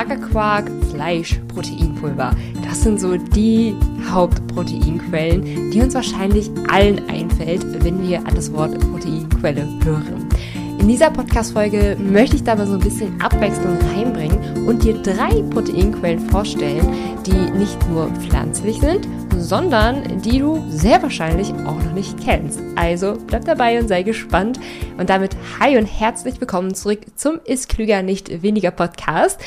Magerquark, Fleisch, Proteinpulver. Das sind so die Hauptproteinquellen, die uns wahrscheinlich allen einfällt, wenn wir an das Wort Proteinquelle hören. In dieser Podcast-Folge möchte ich da mal so ein bisschen Abwechslung reinbringen und dir drei Proteinquellen vorstellen, die nicht nur pflanzlich sind, sondern die du sehr wahrscheinlich auch noch nicht kennst. Also bleib dabei und sei gespannt. Und damit hi und herzlich willkommen zurück zum Ist Klüger nicht weniger Podcast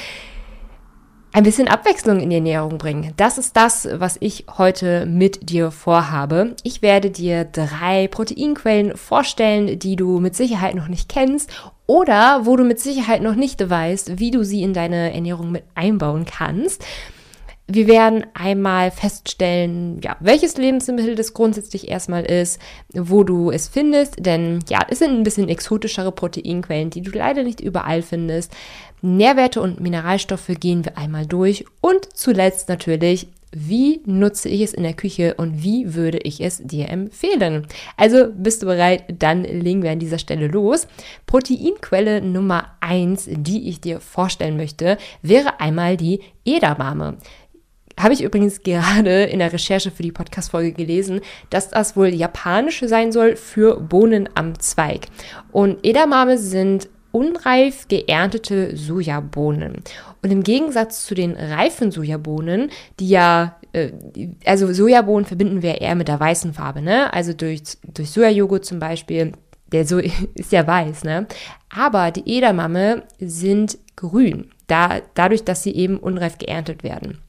ein bisschen Abwechslung in die Ernährung bringen. Das ist das, was ich heute mit dir vorhabe. Ich werde dir drei Proteinquellen vorstellen, die du mit Sicherheit noch nicht kennst oder wo du mit Sicherheit noch nicht weißt, wie du sie in deine Ernährung mit einbauen kannst. Wir werden einmal feststellen, ja, welches Lebensmittel das grundsätzlich erstmal ist, wo du es findest, denn ja, es sind ein bisschen exotischere Proteinquellen, die du leider nicht überall findest. Nährwerte und Mineralstoffe gehen wir einmal durch und zuletzt natürlich, wie nutze ich es in der Küche und wie würde ich es dir empfehlen? Also bist du bereit? Dann legen wir an dieser Stelle los. Proteinquelle Nummer eins, die ich dir vorstellen möchte, wäre einmal die Edamame. Habe ich übrigens gerade in der Recherche für die Podcast-Folge gelesen, dass das wohl japanisch sein soll für Bohnen am Zweig. Und Edamame sind unreif geerntete Sojabohnen. Und im Gegensatz zu den reifen Sojabohnen, die ja, äh, also Sojabohnen verbinden wir eher mit der weißen Farbe, ne? Also durch, durch Sojajoghurt zum Beispiel, der so ist ja weiß, ne? Aber die Edamame sind grün, da, dadurch, dass sie eben unreif geerntet werden.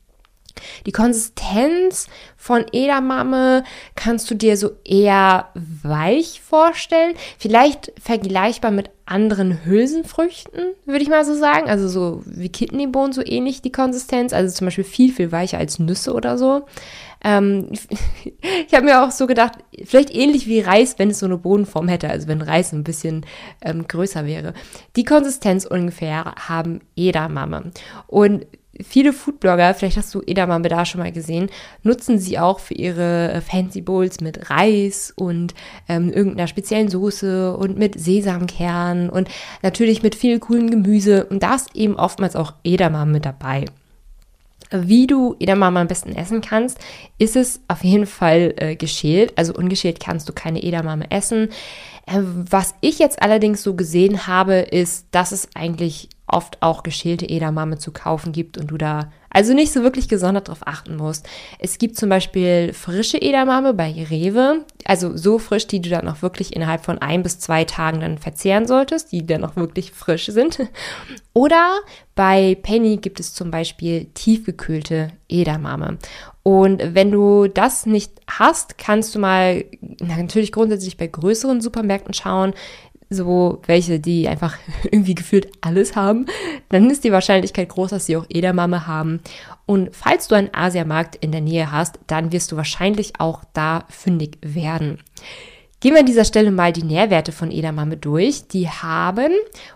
Die Konsistenz von Edamame kannst du dir so eher weich vorstellen. Vielleicht vergleichbar mit anderen Hülsenfrüchten, würde ich mal so sagen. Also so wie Kidneybohnen, so ähnlich die Konsistenz. Also zum Beispiel viel, viel weicher als Nüsse oder so. Ähm, ich habe mir auch so gedacht, vielleicht ähnlich wie Reis, wenn es so eine Bodenform hätte. Also wenn Reis ein bisschen ähm, größer wäre. Die Konsistenz ungefähr haben Edamame. Und viele Foodblogger, vielleicht hast du Edamame da schon mal gesehen, nutzen sie auch für ihre äh, Fancy Bowls mit Reis und ähm, irgendeiner speziellen Soße und mit Sesamkern und natürlich mit viel coolen Gemüse und da ist eben oftmals auch Edamame mit dabei. Wie du Edamame am besten essen kannst, ist es auf jeden Fall äh, geschält. Also ungeschält kannst du keine Edamame essen. Äh, was ich jetzt allerdings so gesehen habe, ist, dass es eigentlich oft auch geschälte Edamame zu kaufen gibt und du da also nicht so wirklich gesondert darauf achten musst. Es gibt zum Beispiel frische Edamame bei Rewe, also so frisch, die du dann auch wirklich innerhalb von ein bis zwei Tagen dann verzehren solltest, die dann auch wirklich frisch sind. Oder bei Penny gibt es zum Beispiel tiefgekühlte Edamame. Und wenn du das nicht hast, kannst du mal natürlich grundsätzlich bei größeren Supermärkten schauen, so welche, die einfach irgendwie gefühlt alles haben, dann ist die Wahrscheinlichkeit groß, dass sie auch Edamame haben. Und falls du einen Asiamarkt in der Nähe hast, dann wirst du wahrscheinlich auch da fündig werden. Gehen wir an dieser Stelle mal die Nährwerte von Edamame durch. Die haben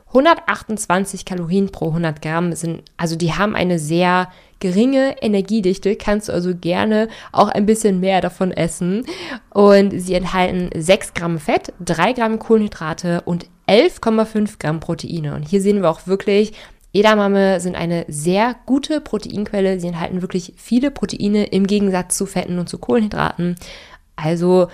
128 Kalorien pro 100 Gramm, sind, also die haben eine sehr geringe Energiedichte, kannst du also gerne auch ein bisschen mehr davon essen. Und sie enthalten 6 Gramm Fett, 3 Gramm Kohlenhydrate und 11,5 Gramm Proteine. Und hier sehen wir auch wirklich, Edamame sind eine sehr gute Proteinquelle. Sie enthalten wirklich viele Proteine im Gegensatz zu Fetten und zu Kohlenhydraten. Also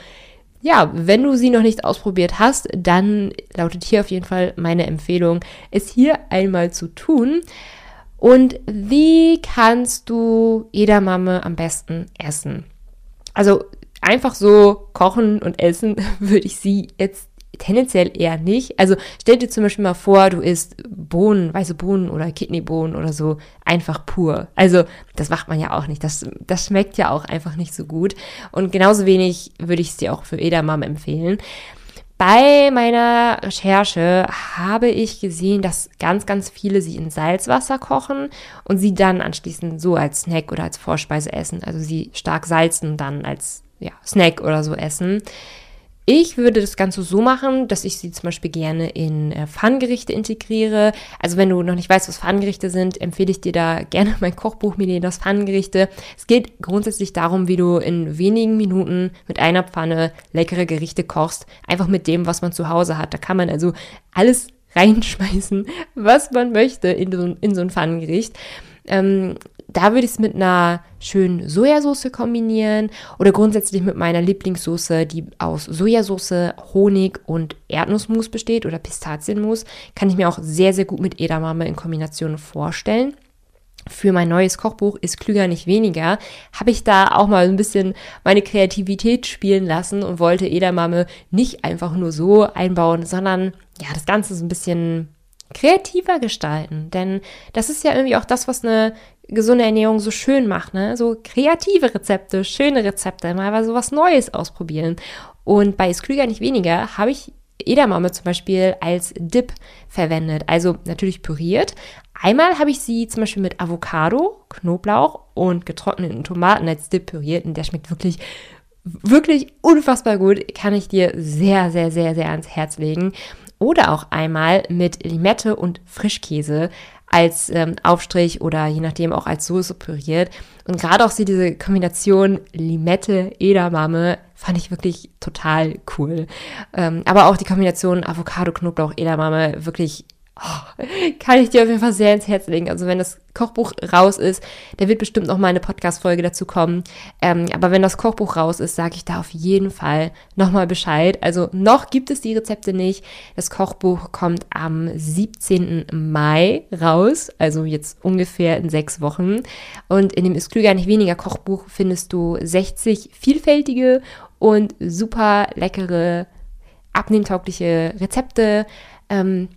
ja, wenn du sie noch nicht ausprobiert hast, dann lautet hier auf jeden Fall meine Empfehlung, es hier einmal zu tun. Und wie kannst du Edamame am besten essen? Also einfach so kochen und essen würde ich sie jetzt tendenziell eher nicht. Also stell dir zum Beispiel mal vor, du isst Bohnen, weiße Bohnen oder Kidneybohnen oder so einfach pur. Also das macht man ja auch nicht. Das, das schmeckt ja auch einfach nicht so gut. Und genauso wenig würde ich es dir auch für Edamame empfehlen. Bei meiner Recherche habe ich gesehen, dass ganz, ganz viele sie in Salzwasser kochen und sie dann anschließend so als Snack oder als Vorspeise essen. Also sie stark salzen und dann als ja, Snack oder so essen. Ich würde das Ganze so machen, dass ich sie zum Beispiel gerne in äh, Pfannengerichte integriere. Also wenn du noch nicht weißt, was Pfannengerichte sind, empfehle ich dir da gerne mein Kochbuch Milenas Pfannengerichte. Es geht grundsätzlich darum, wie du in wenigen Minuten mit einer Pfanne leckere Gerichte kochst. Einfach mit dem, was man zu Hause hat. Da kann man also alles reinschmeißen, was man möchte in so, in so ein Pfannengericht. Ähm, da würde ich es mit einer schönen Sojasauce kombinieren oder grundsätzlich mit meiner Lieblingssoße, die aus Sojasauce, Honig und Erdnussmus besteht oder Pistazienmus. Kann ich mir auch sehr, sehr gut mit Edamame in Kombination vorstellen für mein neues Kochbuch ist klüger nicht weniger, habe ich da auch mal ein bisschen meine Kreativität spielen lassen und wollte Edamame nicht einfach nur so einbauen, sondern ja, das Ganze so ein bisschen kreativer gestalten. Denn das ist ja irgendwie auch das, was eine gesunde Ernährung so schön macht, ne? So kreative Rezepte, schöne Rezepte, mal so was Neues ausprobieren. Und bei Isklüger nicht weniger habe ich Edamame zum Beispiel als Dip verwendet. Also natürlich püriert. Einmal habe ich sie zum Beispiel mit Avocado, Knoblauch und getrockneten Tomaten als Dip püriert und der schmeckt wirklich, wirklich unfassbar gut. Kann ich dir sehr, sehr, sehr, sehr ans Herz legen. Oder auch einmal mit Limette und Frischkäse als ähm, Aufstrich oder je nachdem auch als Soße püriert. Und gerade auch so diese Kombination Limette, Edamame fand ich wirklich total cool. Ähm, aber auch die Kombination Avocado, Knoblauch, Edamame wirklich Oh, kann ich dir auf jeden Fall sehr ins Herz legen. Also wenn das Kochbuch raus ist, da wird bestimmt noch mal eine Podcast-Folge dazu kommen. Ähm, aber wenn das Kochbuch raus ist, sage ich da auf jeden Fall nochmal Bescheid. Also noch gibt es die Rezepte nicht. Das Kochbuch kommt am 17. Mai raus, also jetzt ungefähr in sechs Wochen. Und in dem Ist klüger nicht weniger Kochbuch findest du 60 vielfältige und super leckere, abnehmtaugliche Rezepte. Ähm,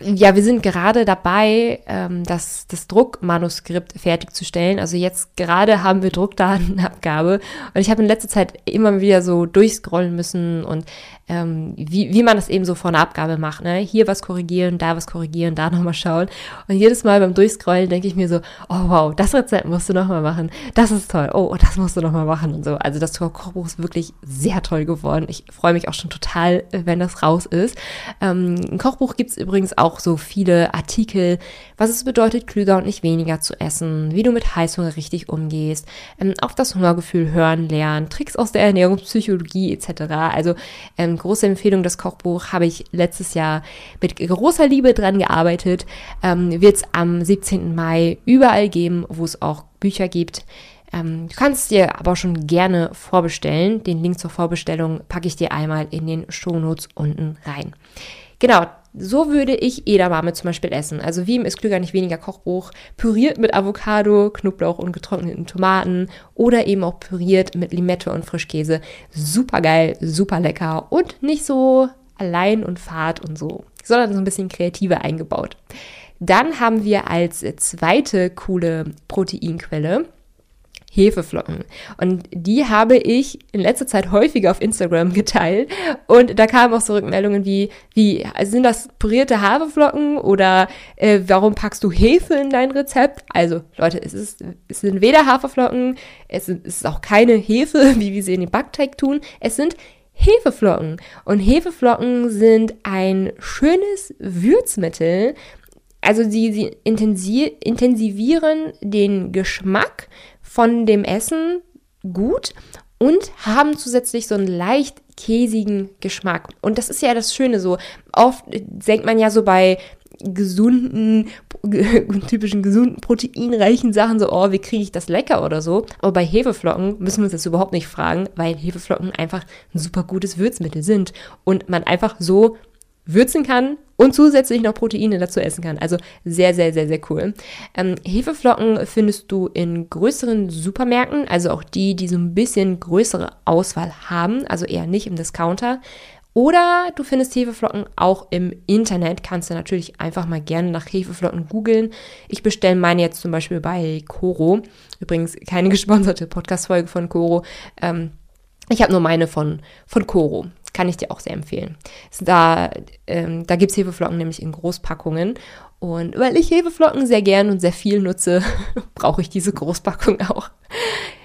ja, wir sind gerade dabei, ähm, das, das Druckmanuskript fertigzustellen. Also jetzt gerade haben wir Druckdatenabgabe und ich habe in letzter Zeit immer wieder so durchscrollen müssen und ähm, wie, wie man das eben so vor einer Abgabe macht. Ne? Hier was korrigieren, da was korrigieren, da nochmal schauen. Und jedes Mal beim Durchscrollen denke ich mir so, oh wow, das Rezept musst du nochmal machen. Das ist toll. Oh, das musst du nochmal machen und so. Also das Kochbuch ist wirklich sehr toll geworden. Ich freue mich auch schon total, wenn das raus ist. Ähm, Ein Kochbuch gibt es übrigens auch so viele Artikel, was es bedeutet, klüger und nicht weniger zu essen, wie du mit Heißhunger richtig umgehst, ähm, auf das Hungergefühl hören lernen, Tricks aus der Ernährungspsychologie etc. Also ähm, große Empfehlung, das Kochbuch habe ich letztes Jahr mit großer Liebe dran gearbeitet. Ähm, Wird es am 17. Mai überall geben, wo es auch Bücher gibt. Ähm, du kannst dir aber schon gerne vorbestellen. Den Link zur Vorbestellung packe ich dir einmal in den Shownotes unten rein. Genau, so würde ich Edamame zum Beispiel essen. Also wie im Ist klüger nicht weniger Kochbuch, püriert mit Avocado, Knoblauch und getrockneten Tomaten oder eben auch püriert mit Limette und Frischkäse. Super geil, super lecker und nicht so allein und fad und so, sondern so ein bisschen kreativer eingebaut. Dann haben wir als zweite coole Proteinquelle Hefeflocken. Und die habe ich in letzter Zeit häufiger auf Instagram geteilt. Und da kamen auch so Rückmeldungen wie, wie sind das pürierte Haferflocken oder äh, warum packst du Hefe in dein Rezept? Also Leute, es, ist, es sind weder Haferflocken, es ist auch keine Hefe, wie wir sie in den Backteig tun. Es sind Hefeflocken. Und Hefeflocken sind ein schönes Würzmittel. Also sie, sie intensivieren den Geschmack von dem Essen gut und haben zusätzlich so einen leicht käsigen Geschmack. Und das ist ja das Schöne so. Oft denkt man ja so bei gesunden, typischen gesunden, proteinreichen Sachen so, oh, wie kriege ich das lecker oder so. Aber bei Hefeflocken müssen wir uns das überhaupt nicht fragen, weil Hefeflocken einfach ein super gutes Würzmittel sind und man einfach so würzen kann und zusätzlich noch Proteine dazu essen kann. Also sehr, sehr, sehr, sehr cool. Ähm, Hefeflocken findest du in größeren Supermärkten, also auch die, die so ein bisschen größere Auswahl haben, also eher nicht im Discounter. Oder du findest Hefeflocken auch im Internet. Kannst du natürlich einfach mal gerne nach Hefeflocken googeln. Ich bestelle meine jetzt zum Beispiel bei Coro. Übrigens keine gesponserte Podcast-Folge von Coro. Ähm, ich habe nur meine von, von Coro. Kann ich dir auch sehr empfehlen. Da, ähm, da gibt es Hefeflocken nämlich in Großpackungen. Und weil ich Hefeflocken sehr gern und sehr viel nutze, brauche ich diese Großpackung auch.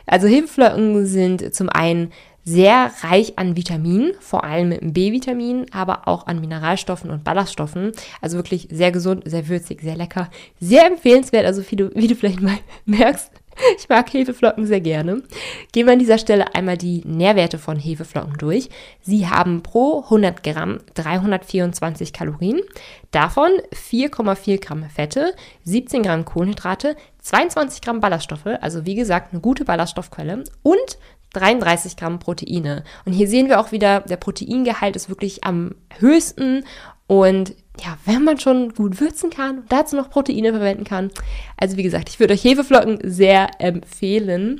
Also Hefeflocken sind zum einen sehr reich an Vitaminen, vor allem mit B-Vitamin, aber auch an Mineralstoffen und Ballaststoffen. Also wirklich sehr gesund, sehr würzig, sehr lecker, sehr empfehlenswert. Also wie du, wie du vielleicht mal merkst, Ich mag Hefeflocken sehr gerne. Gehen wir an dieser Stelle einmal die Nährwerte von Hefeflocken durch. Sie haben pro 100 Gramm 324 Kalorien, davon 4,4 Gramm Fette, 17 Gramm Kohlenhydrate, 22 Gramm Ballaststoffe, also wie gesagt eine gute Ballaststoffquelle und 33 Gramm Proteine. Und hier sehen wir auch wieder, der Proteingehalt ist wirklich am höchsten und ja, wenn man schon gut würzen kann und dazu noch Proteine verwenden kann. Also wie gesagt, ich würde euch Hefeflocken sehr empfehlen.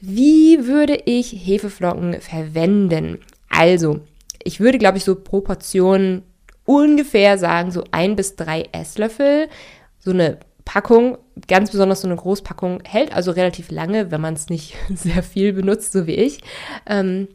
Wie würde ich Hefeflocken verwenden? Also, ich würde, glaube ich, so pro Portion ungefähr sagen, so ein bis drei Esslöffel. So eine Packung, ganz besonders so eine Großpackung, hält also relativ lange, wenn man es nicht sehr viel benutzt, so wie ich. Ähm,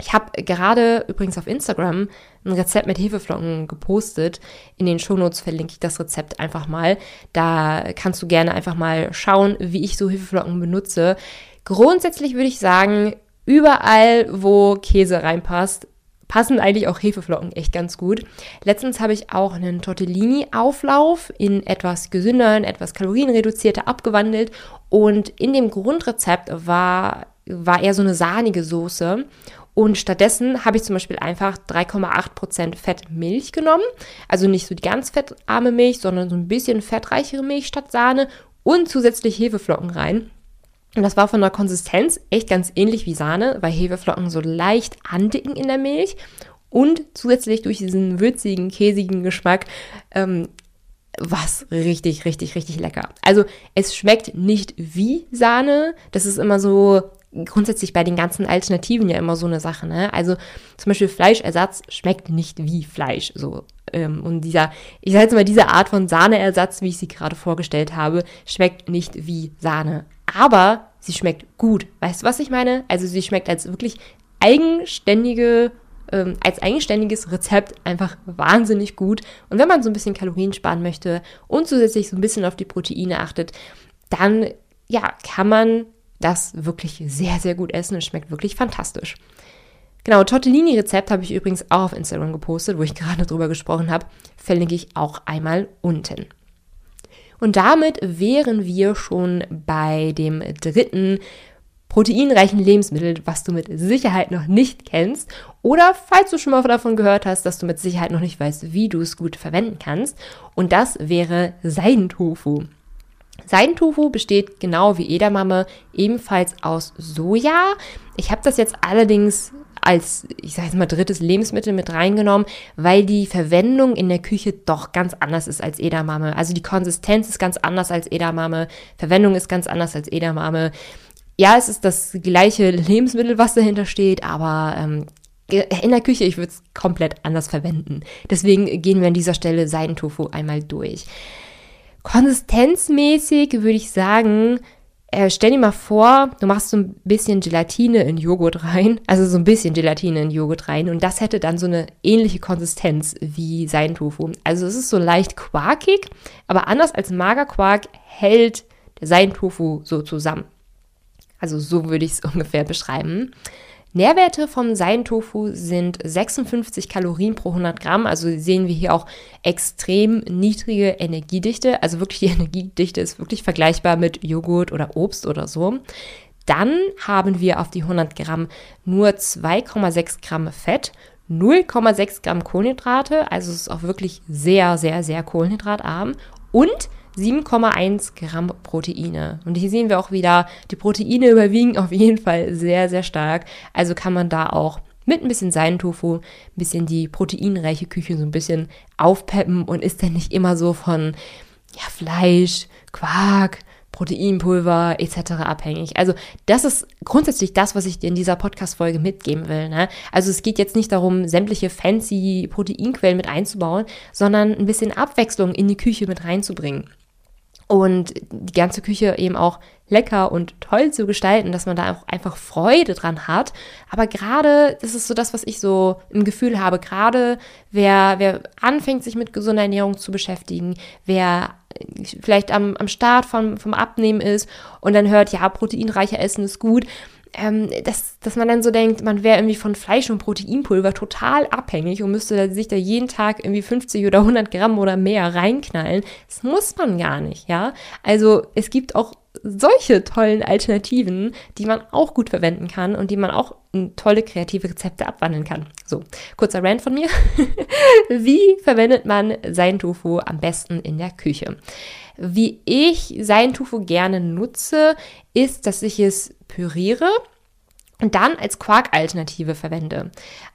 ich habe gerade übrigens auf Instagram ein Rezept mit Hefeflocken gepostet. In den Shownotes verlinke ich das Rezept einfach mal. Da kannst du gerne einfach mal schauen, wie ich so Hefeflocken benutze. Grundsätzlich würde ich sagen, überall, wo Käse reinpasst, passen eigentlich auch Hefeflocken echt ganz gut. Letztens habe ich auch einen Tortellini-Auflauf in etwas gesünderen, etwas kalorienreduzierter abgewandelt und in dem Grundrezept war, war eher so eine sahnige Soße und stattdessen habe ich zum Beispiel einfach 3,8% Fettmilch genommen. Also nicht so die ganz fettarme Milch, sondern so ein bisschen fettreichere Milch statt Sahne und zusätzlich Hefeflocken rein. Und das war von der Konsistenz echt ganz ähnlich wie Sahne, weil Hefeflocken so leicht andicken in der Milch und zusätzlich durch diesen würzigen, käsigen Geschmack ähm, was richtig, richtig, richtig lecker. Also es schmeckt nicht wie Sahne. Das ist immer so grundsätzlich bei den ganzen Alternativen ja immer so eine Sache. Ne? Also zum Beispiel Fleischersatz schmeckt nicht wie Fleisch. So. Ähm, und dieser, ich sage jetzt mal, diese Art von Sahneersatz, wie ich sie gerade vorgestellt habe, schmeckt nicht wie Sahne. Aber sie schmeckt gut. Weißt du, was ich meine? Also sie schmeckt als wirklich eigenständige ähm, als eigenständiges Rezept einfach wahnsinnig gut. Und wenn man so ein bisschen Kalorien sparen möchte und zusätzlich so ein bisschen auf die Proteine achtet, dann ja, kann man das wirklich sehr, sehr gut essen und schmeckt wirklich fantastisch. Genau, Tortellini-Rezept habe ich übrigens auch auf Instagram gepostet, wo ich gerade drüber gesprochen habe. Verlinke ich auch einmal unten. Und damit wären wir schon bei dem dritten proteinreichen Lebensmittel, was du mit Sicherheit noch nicht kennst. Oder falls du schon mal davon gehört hast, dass du mit Sicherheit noch nicht weißt, wie du es gut verwenden kannst. Und das wäre Seidentofu. Seidentofu besteht genau wie Edamame ebenfalls aus Soja. Ich habe das jetzt allerdings als, ich sage jetzt mal, drittes Lebensmittel mit reingenommen, weil die Verwendung in der Küche doch ganz anders ist als Edamame. Also die Konsistenz ist ganz anders als Edamame, Verwendung ist ganz anders als Edamame. Ja, es ist das gleiche Lebensmittel, was dahinter steht, aber ähm, in der Küche, ich würde es komplett anders verwenden. Deswegen gehen wir an dieser Stelle Seidentofu einmal durch. Konsistenzmäßig würde ich sagen, äh, stell dir mal vor, du machst so ein bisschen Gelatine in Joghurt rein, also so ein bisschen Gelatine in Joghurt rein und das hätte dann so eine ähnliche Konsistenz wie Seidentofu. Also es ist so leicht quarkig, aber anders als Magerquark hält der Seidentofu so zusammen. Also so würde ich es ungefähr beschreiben. Nährwerte vom Seidentofu sind 56 Kalorien pro 100 Gramm. Also sehen wir hier auch extrem niedrige Energiedichte. Also wirklich die Energiedichte ist wirklich vergleichbar mit Joghurt oder Obst oder so. Dann haben wir auf die 100 Gramm nur 2,6 Gramm Fett, 0,6 Gramm Kohlenhydrate. Also es ist auch wirklich sehr, sehr, sehr kohlenhydratarm. Und 7,1 Gramm Proteine. Und hier sehen wir auch wieder, die Proteine überwiegen auf jeden Fall sehr, sehr stark. Also kann man da auch mit ein bisschen Seidentofu, ein bisschen die proteinreiche Küche so ein bisschen aufpeppen und ist dann nicht immer so von ja, Fleisch, Quark, Proteinpulver etc. abhängig. Also das ist grundsätzlich das, was ich dir in dieser Podcast-Folge mitgeben will. Ne? Also es geht jetzt nicht darum, sämtliche fancy Proteinquellen mit einzubauen, sondern ein bisschen Abwechslung in die Küche mit reinzubringen und die ganze Küche eben auch lecker und toll zu gestalten, dass man da auch einfach Freude dran hat. Aber gerade, das ist so das, was ich so im Gefühl habe, gerade wer, wer anfängt, sich mit gesunder Ernährung zu beschäftigen, wer vielleicht am, am Start vom, vom Abnehmen ist und dann hört, ja, proteinreicher Essen ist gut, ähm, dass, dass man dann so denkt, man wäre irgendwie von Fleisch und Proteinpulver total abhängig und müsste sich da jeden Tag irgendwie 50 oder 100 Gramm oder mehr reinknallen. Das muss man gar nicht, ja. Also es gibt auch solche tollen Alternativen, die man auch gut verwenden kann und die man auch in tolle kreative Rezepte abwandeln kann. So, kurzer Rant von mir. Wie verwendet man sein Tofu am besten in der Küche? Wie ich sein Tofu gerne nutze, ist, dass ich es püriere und dann als Quark-Alternative verwende.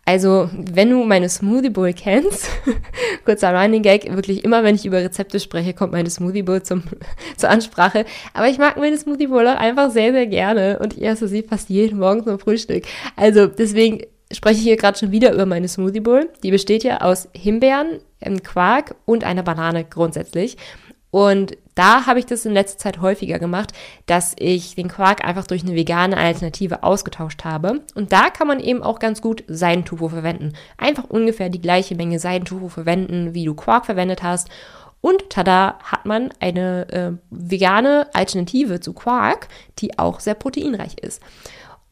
Also, wenn du meine Smoothie Bowl kennst, kurzer Running Gag, wirklich immer, wenn ich über Rezepte spreche, kommt meine Smoothie Bowl zum, zur Ansprache. Aber ich mag meine Smoothie Bowl auch einfach sehr, sehr gerne und ich esse sie fast jeden Morgen zum Frühstück. Also, deswegen spreche ich hier gerade schon wieder über meine Smoothie Bowl. Die besteht ja aus Himbeeren, Quark und einer Banane grundsätzlich. Und da habe ich das in letzter Zeit häufiger gemacht, dass ich den Quark einfach durch eine vegane Alternative ausgetauscht habe. Und da kann man eben auch ganz gut Seidentofu verwenden. Einfach ungefähr die gleiche Menge Seidentofu verwenden, wie du Quark verwendet hast. Und tada, hat man eine äh, vegane Alternative zu Quark, die auch sehr proteinreich ist.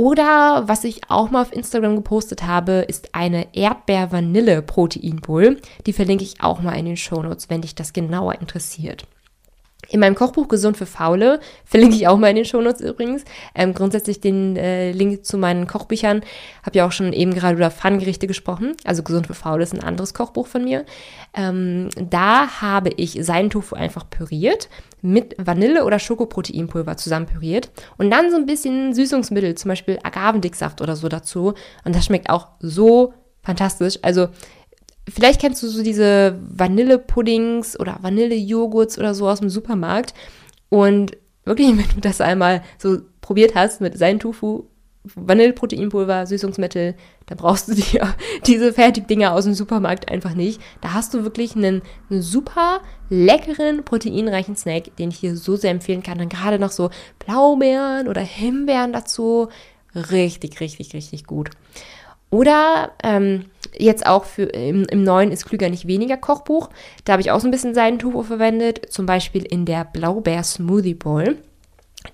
Oder was ich auch mal auf Instagram gepostet habe, ist eine Erdbeer-Vanille-Proteinbowl. Die verlinke ich auch mal in den Shownotes, wenn dich das genauer interessiert. In meinem Kochbuch Gesund für Faule, verlinke ich auch mal in den Shownotes übrigens, ähm, grundsätzlich den äh, Link zu meinen Kochbüchern. Habe ja auch schon eben gerade über Pfannengerichte gesprochen. Also Gesund für Faule ist ein anderes Kochbuch von mir. Ähm, da habe ich seinen Tofu einfach püriert, mit Vanille- oder Schokoproteinpulver zusammen püriert und dann so ein bisschen Süßungsmittel, zum Beispiel Agavendicksaft oder so dazu. Und das schmeckt auch so fantastisch. Also Vielleicht kennst du so diese Vanillepuddings oder Vanillejoghurts oder so aus dem Supermarkt. Und wirklich, wenn du das einmal so probiert hast mit seinen Tofu, Vanilleproteinpulver, Süßungsmittel, dann brauchst du dir diese Fertigdinger aus dem Supermarkt einfach nicht. Da hast du wirklich einen, einen super leckeren, proteinreichen Snack, den ich hier so sehr empfehlen kann. Dann gerade noch so Blaubeeren oder Himbeeren dazu. Richtig, richtig, richtig gut. Oder ähm, jetzt auch für im, im neuen ist klüger nicht weniger Kochbuch. Da habe ich auch so ein bisschen Seidentofu verwendet, zum Beispiel in der Blaubeer Smoothie Bowl.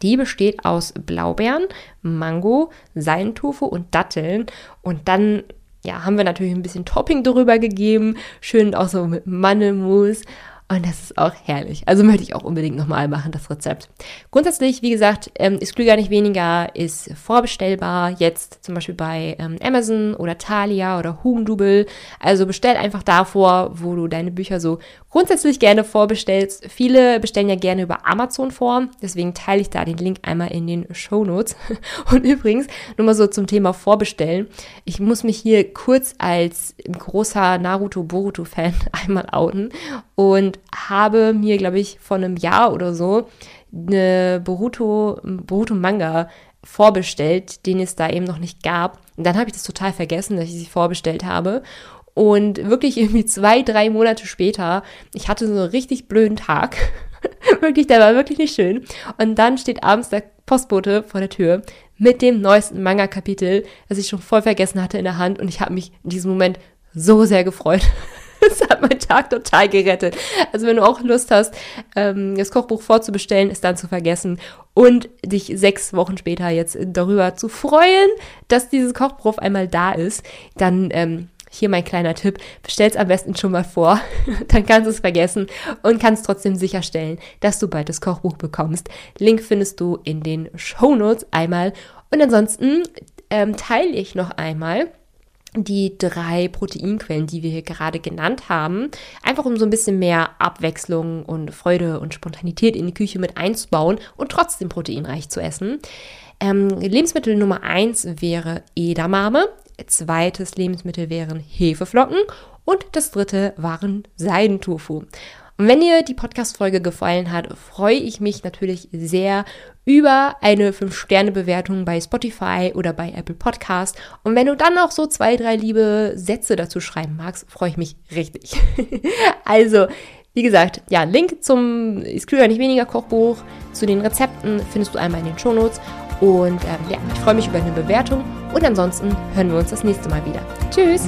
Die besteht aus Blaubeeren, Mango, Seidentofu und Datteln. Und dann ja, haben wir natürlich ein bisschen Topping drüber gegeben, schön auch so mit Mandelmus. Und das ist auch herrlich. Also möchte ich auch unbedingt nochmal machen, das Rezept. Grundsätzlich, wie gesagt, ähm, ist Klüger nicht weniger, ist vorbestellbar. Jetzt zum Beispiel bei ähm, Amazon oder Thalia oder Hugendubel. Also bestell einfach davor, wo du deine Bücher so grundsätzlich gerne vorbestellst. Viele bestellen ja gerne über Amazon vor. Deswegen teile ich da den Link einmal in den Show Notes. Und übrigens, nur mal so zum Thema Vorbestellen. Ich muss mich hier kurz als großer Naruto-Boruto-Fan einmal outen. Und habe mir, glaube ich, vor einem Jahr oder so eine Boruto, Boruto Manga vorbestellt, den es da eben noch nicht gab. Und dann habe ich das total vergessen, dass ich sie vorbestellt habe. Und wirklich irgendwie zwei, drei Monate später, ich hatte so einen richtig blöden Tag. wirklich, der war wirklich nicht schön. Und dann steht abends der Postbote vor der Tür mit dem neuesten Manga-Kapitel, das ich schon voll vergessen hatte in der Hand. Und ich habe mich in diesem Moment so sehr gefreut. Das hat meinen Tag total gerettet. Also wenn du auch Lust hast, ähm, das Kochbuch vorzubestellen, ist dann zu vergessen und dich sechs Wochen später jetzt darüber zu freuen, dass dieses Kochbuch einmal da ist, dann ähm, hier mein kleiner Tipp, bestell es am besten schon mal vor, dann kannst du es vergessen und kannst trotzdem sicherstellen, dass du bald das Kochbuch bekommst. Link findest du in den Show Notes einmal und ansonsten ähm, teile ich noch einmal die drei Proteinquellen, die wir hier gerade genannt haben, einfach um so ein bisschen mehr Abwechslung und Freude und Spontanität in die Küche mit einzubauen und trotzdem proteinreich zu essen. Ähm, Lebensmittel Nummer eins wäre Edamame, zweites Lebensmittel wären Hefeflocken und das dritte waren Seidentofu. Und wenn dir die Podcast-Folge gefallen hat, freue ich mich natürlich sehr über eine 5-Sterne-Bewertung bei Spotify oder bei Apple Podcast. Und wenn du dann noch so zwei, drei liebe Sätze dazu schreiben magst, freue ich mich richtig. also, wie gesagt, ja, Link zum Ist klüger nicht weniger Kochbuch, zu den Rezepten findest du einmal in den Shownotes. Und ähm, ja, ich freue mich über eine Bewertung. Und ansonsten hören wir uns das nächste Mal wieder. Tschüss!